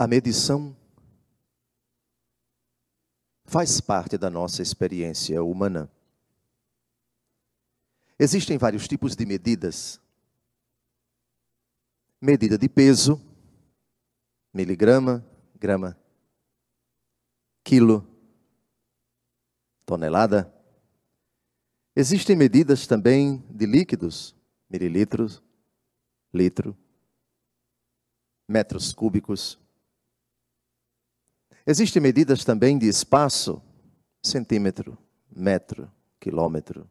A medição faz parte da nossa experiência humana. Existem vários tipos de medidas. Medida de peso, miligrama, grama, quilo, tonelada. Existem medidas também de líquidos, mililitros, litro, metros cúbicos. Existem medidas também de espaço, centímetro, metro, quilômetro.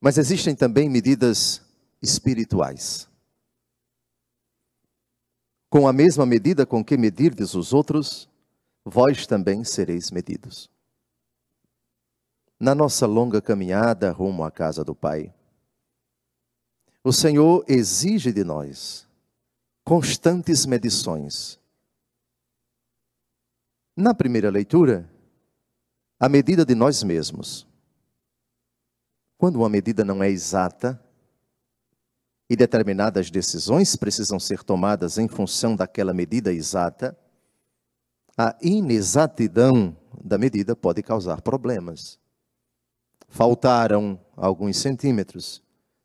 Mas existem também medidas espirituais. Com a mesma medida com que medirdes os outros, vós também sereis medidos. Na nossa longa caminhada rumo à casa do Pai, o Senhor exige de nós constantes medições. Na primeira leitura, a medida de nós mesmos. Quando uma medida não é exata, e determinadas decisões precisam ser tomadas em função daquela medida exata, a inexatidão da medida pode causar problemas. Faltaram alguns centímetros,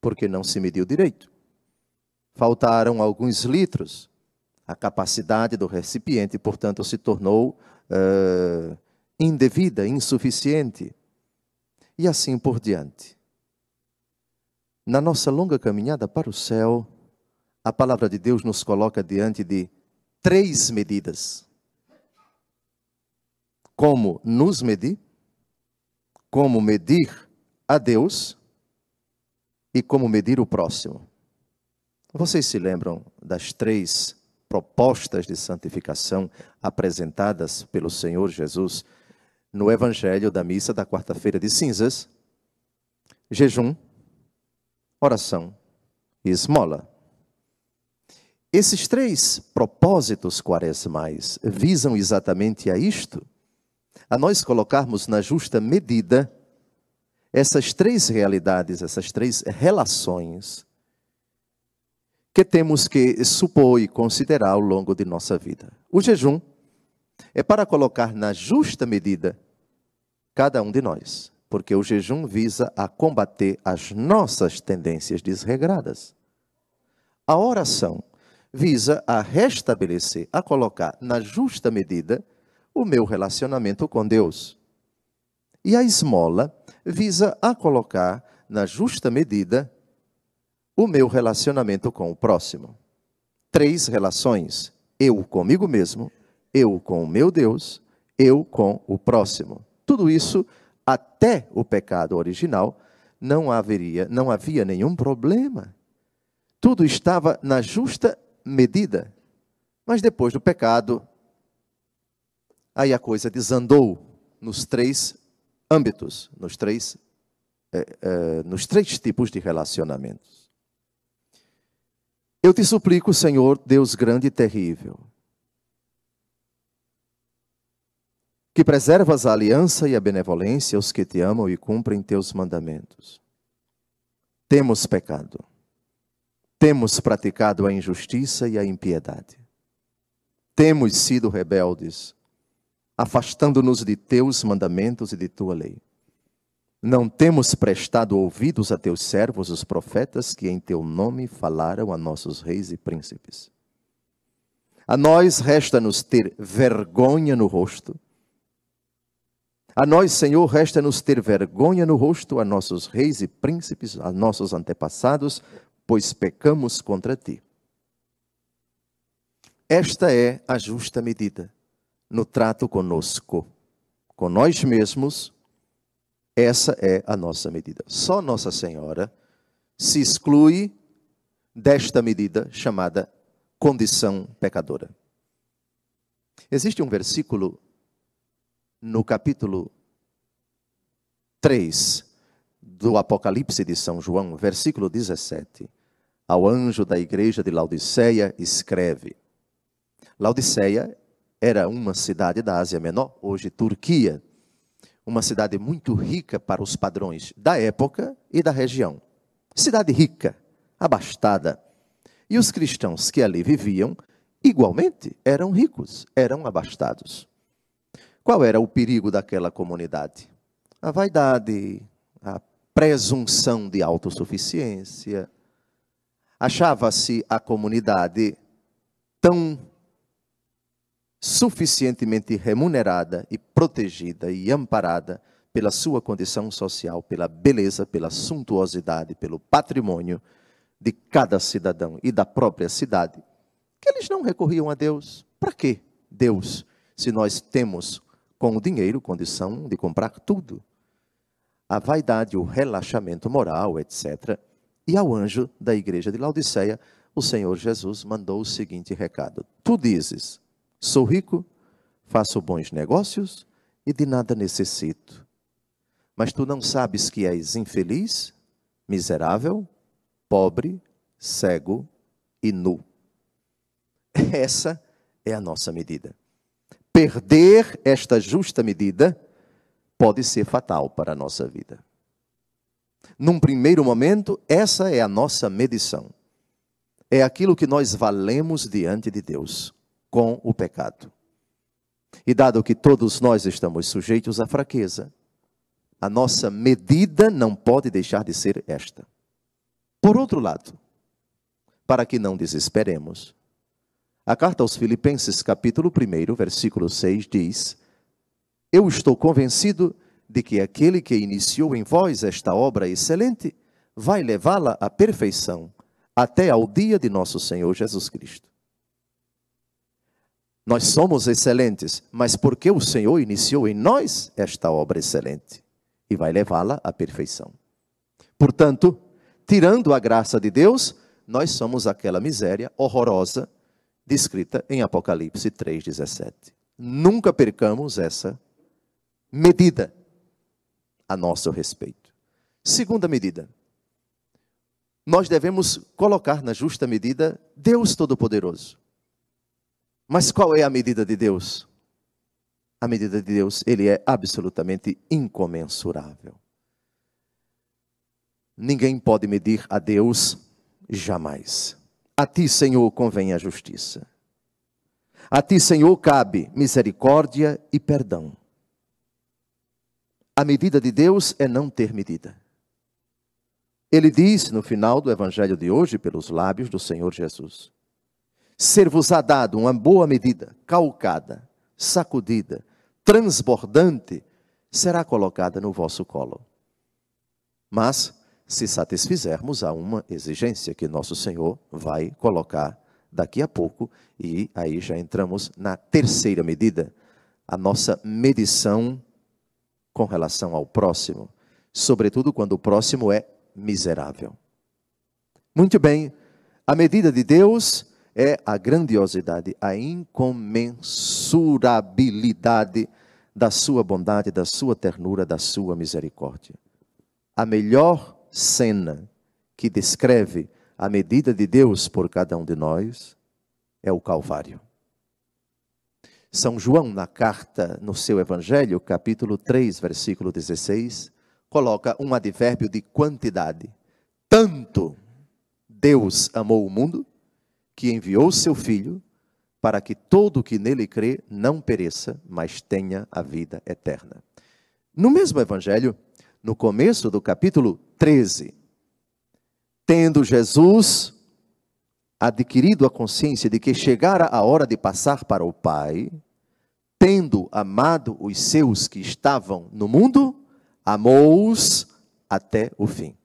porque não se mediu direito. Faltaram alguns litros, a capacidade do recipiente, portanto, se tornou uh, indevida, insuficiente. E assim por diante. Na nossa longa caminhada para o céu, a palavra de Deus nos coloca diante de três medidas: como nos medir, como medir a Deus e como medir o próximo. Vocês se lembram das três propostas de santificação apresentadas pelo Senhor Jesus no Evangelho da missa da quarta-feira de cinzas? Jejum, oração e esmola. Esses três propósitos quaresmais visam exatamente a isto, a nós colocarmos na justa medida essas três realidades, essas três relações que temos que supor e considerar ao longo de nossa vida. O jejum é para colocar na justa medida cada um de nós porque o jejum visa a combater as nossas tendências desregradas. A oração visa a restabelecer, a colocar na justa medida o meu relacionamento com Deus. E a esmola visa a colocar na justa medida o meu relacionamento com o próximo. Três relações: eu comigo mesmo, eu com o meu Deus, eu com o próximo. Tudo isso até o pecado original, não haveria, não havia nenhum problema. Tudo estava na justa medida. Mas depois do pecado, aí a coisa desandou nos três âmbitos, nos três, é, é, nos três tipos de relacionamentos. Eu te suplico, Senhor, Deus grande e terrível, que preservas a aliança e a benevolência aos que te amam e cumprem teus mandamentos. Temos pecado. Temos praticado a injustiça e a impiedade. Temos sido rebeldes, afastando-nos de teus mandamentos e de tua lei. Não temos prestado ouvidos a teus servos, os profetas, que em teu nome falaram a nossos reis e príncipes. A nós resta-nos ter vergonha no rosto a nós, Senhor, resta-nos ter vergonha no rosto a nossos reis e príncipes, a nossos antepassados, pois pecamos contra ti. Esta é a justa medida no trato conosco, com nós mesmos. Essa é a nossa medida. Só Nossa Senhora se exclui desta medida chamada condição pecadora. Existe um versículo no capítulo 3 do Apocalipse de São João, versículo 17, ao anjo da igreja de Laodiceia, escreve: Laodiceia era uma cidade da Ásia Menor, hoje Turquia, uma cidade muito rica para os padrões da época e da região. Cidade rica, abastada. E os cristãos que ali viviam igualmente, eram ricos, eram abastados. Qual era o perigo daquela comunidade? A vaidade, a presunção de autossuficiência. Achava-se a comunidade tão suficientemente remunerada e protegida e amparada pela sua condição social, pela beleza, pela suntuosidade, pelo patrimônio de cada cidadão e da própria cidade, que eles não recorriam a Deus. Para que Deus, se nós temos com o dinheiro condição de comprar tudo? A vaidade, o relaxamento moral, etc. E ao anjo da igreja de Laodiceia, o Senhor Jesus mandou o seguinte recado: Tu dizes, sou rico, faço bons negócios e de nada necessito. Mas tu não sabes que és infeliz, miserável, pobre, cego e nu. Essa é a nossa medida. Perder esta justa medida pode ser fatal para a nossa vida. Num primeiro momento, essa é a nossa medição. É aquilo que nós valemos diante de Deus com o pecado. E dado que todos nós estamos sujeitos à fraqueza, a nossa medida não pode deixar de ser esta. Por outro lado, para que não desesperemos, a carta aos Filipenses, capítulo 1, versículo 6 diz: Eu estou convencido de que aquele que iniciou em vós esta obra excelente vai levá-la à perfeição até ao dia de nosso Senhor Jesus Cristo. Nós somos excelentes, mas porque o Senhor iniciou em nós esta obra excelente e vai levá-la à perfeição. Portanto, tirando a graça de Deus, nós somos aquela miséria horrorosa descrita em Apocalipse 3,17. Nunca percamos essa medida a nosso respeito. Segunda medida. Nós devemos colocar na justa medida Deus Todo-Poderoso. Mas qual é a medida de Deus? A medida de Deus, ele é absolutamente incomensurável. Ninguém pode medir a Deus jamais. A ti, Senhor, convém a justiça. A ti, Senhor, cabe misericórdia e perdão. A medida de Deus é não ter medida. Ele diz no final do evangelho de hoje, pelos lábios do Senhor Jesus: Ser-vos-á dado uma boa medida, calcada, sacudida, transbordante, será colocada no vosso colo. Mas se satisfizermos a uma exigência que nosso Senhor vai colocar daqui a pouco, e aí já entramos na terceira medida, a nossa medição com relação ao próximo, sobretudo quando o próximo é miserável. Muito bem, a medida de Deus é a grandiosidade, a incomensurabilidade da sua bondade, da sua ternura, da sua misericórdia. A melhor cena que descreve a medida de Deus por cada um de nós é o Calvário. São João, na carta, no seu Evangelho, capítulo 3, versículo 16, coloca um advérbio de quantidade. Tanto Deus amou o mundo, que enviou seu Filho, para que todo o que nele crê não pereça, mas tenha a vida eterna. No mesmo Evangelho, no começo do capítulo 13. Tendo Jesus adquirido a consciência de que chegara a hora de passar para o Pai, tendo amado os seus que estavam no mundo, amou-os até o fim.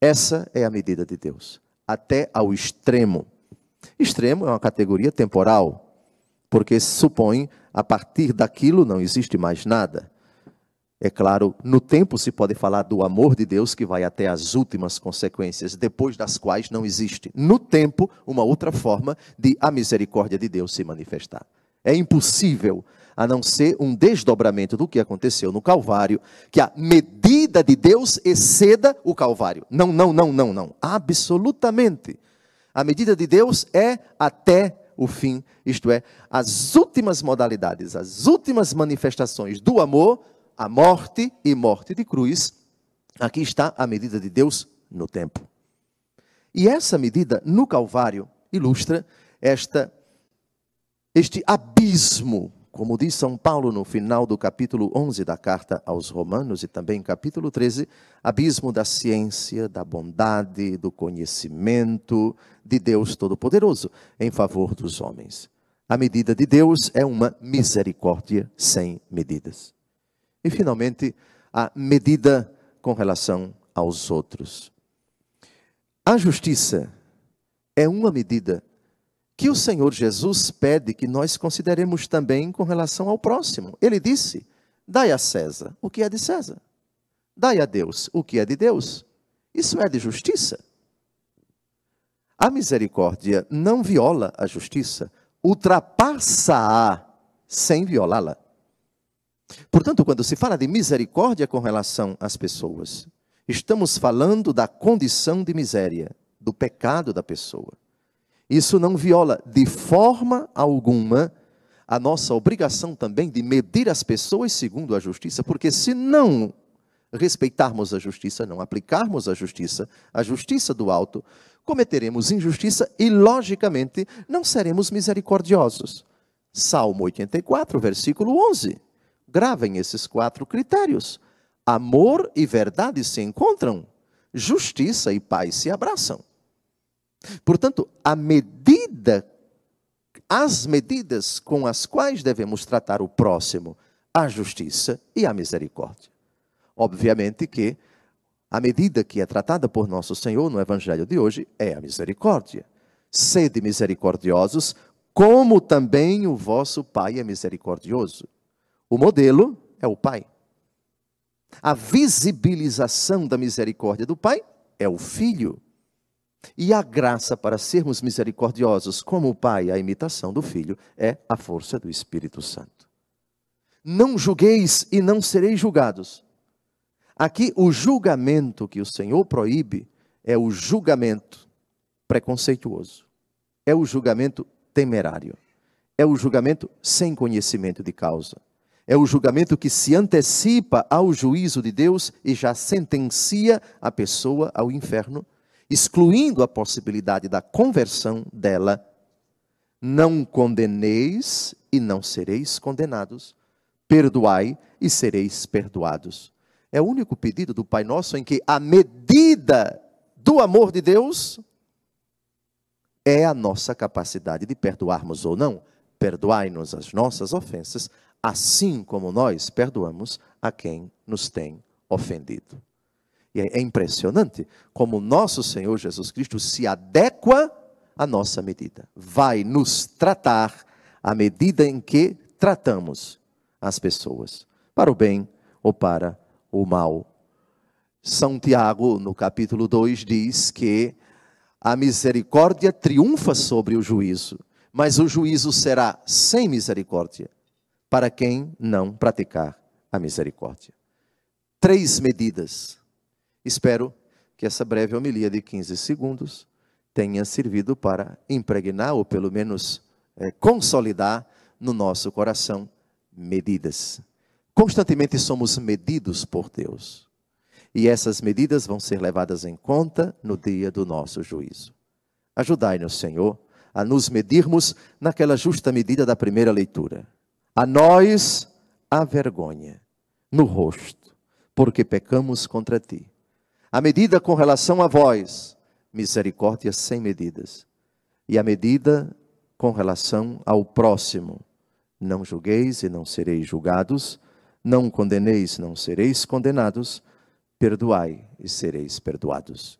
Essa é a medida de Deus, até ao extremo. Extremo é uma categoria temporal, porque supõe a partir daquilo não existe mais nada. É claro, no tempo se pode falar do amor de Deus que vai até as últimas consequências, depois das quais não existe, no tempo, uma outra forma de a misericórdia de Deus se manifestar. É impossível, a não ser um desdobramento do que aconteceu no Calvário, que a medida de Deus exceda o Calvário. Não, não, não, não, não. Absolutamente. A medida de Deus é até o fim, isto é, as últimas modalidades, as últimas manifestações do amor a morte e morte de cruz, aqui está a medida de Deus no tempo. E essa medida no Calvário ilustra esta este abismo, como diz São Paulo no final do capítulo 11 da carta aos Romanos e também capítulo 13, abismo da ciência, da bondade, do conhecimento de Deus Todo-Poderoso em favor dos homens. A medida de Deus é uma misericórdia sem medidas. E finalmente, a medida com relação aos outros. A justiça é uma medida que o Senhor Jesus pede que nós consideremos também com relação ao próximo. Ele disse: Dai a César o que é de César, dai a Deus o que é de Deus. Isso é de justiça. A misericórdia não viola a justiça, ultrapassa-a sem violá-la. Portanto, quando se fala de misericórdia com relação às pessoas, estamos falando da condição de miséria, do pecado da pessoa. Isso não viola de forma alguma a nossa obrigação também de medir as pessoas segundo a justiça, porque se não respeitarmos a justiça, não aplicarmos a justiça, a justiça do alto, cometeremos injustiça e, logicamente, não seremos misericordiosos. Salmo 84, versículo 11. Gravem esses quatro critérios. Amor e verdade se encontram, justiça e paz se abraçam. Portanto, a medida, as medidas com as quais devemos tratar o próximo, a justiça e a misericórdia. Obviamente que a medida que é tratada por nosso Senhor no Evangelho de hoje é a misericórdia. Sede misericordiosos, como também o vosso Pai é misericordioso. O modelo é o Pai. A visibilização da misericórdia do Pai é o Filho. E a graça para sermos misericordiosos como o Pai, a imitação do Filho, é a força do Espírito Santo. Não julgueis e não sereis julgados. Aqui, o julgamento que o Senhor proíbe é o julgamento preconceituoso, é o julgamento temerário, é o julgamento sem conhecimento de causa, é o julgamento que se antecipa ao juízo de Deus e já sentencia a pessoa ao inferno excluindo a possibilidade da conversão dela, não condeneis e não sereis condenados, perdoai e sereis perdoados. É o único pedido do Pai Nosso em que a medida do amor de Deus é a nossa capacidade de perdoarmos ou não. Perdoai-nos as nossas ofensas, assim como nós perdoamos a quem nos tem ofendido. E é impressionante como nosso Senhor Jesus Cristo se adequa à nossa medida. Vai nos tratar à medida em que tratamos as pessoas, para o bem ou para o mal. São Tiago, no capítulo 2, diz que a misericórdia triunfa sobre o juízo, mas o juízo será sem misericórdia para quem não praticar a misericórdia. Três medidas Espero que essa breve homilia de 15 segundos tenha servido para impregnar, ou pelo menos é, consolidar no nosso coração medidas. Constantemente somos medidos por Deus. E essas medidas vão ser levadas em conta no dia do nosso juízo. Ajudai-nos, Senhor, a nos medirmos naquela justa medida da primeira leitura. A nós a vergonha no rosto, porque pecamos contra ti a medida com relação a vós, misericórdia sem medidas. E a medida com relação ao próximo, não julgueis e não sereis julgados, não condeneis, não sereis condenados, perdoai e sereis perdoados.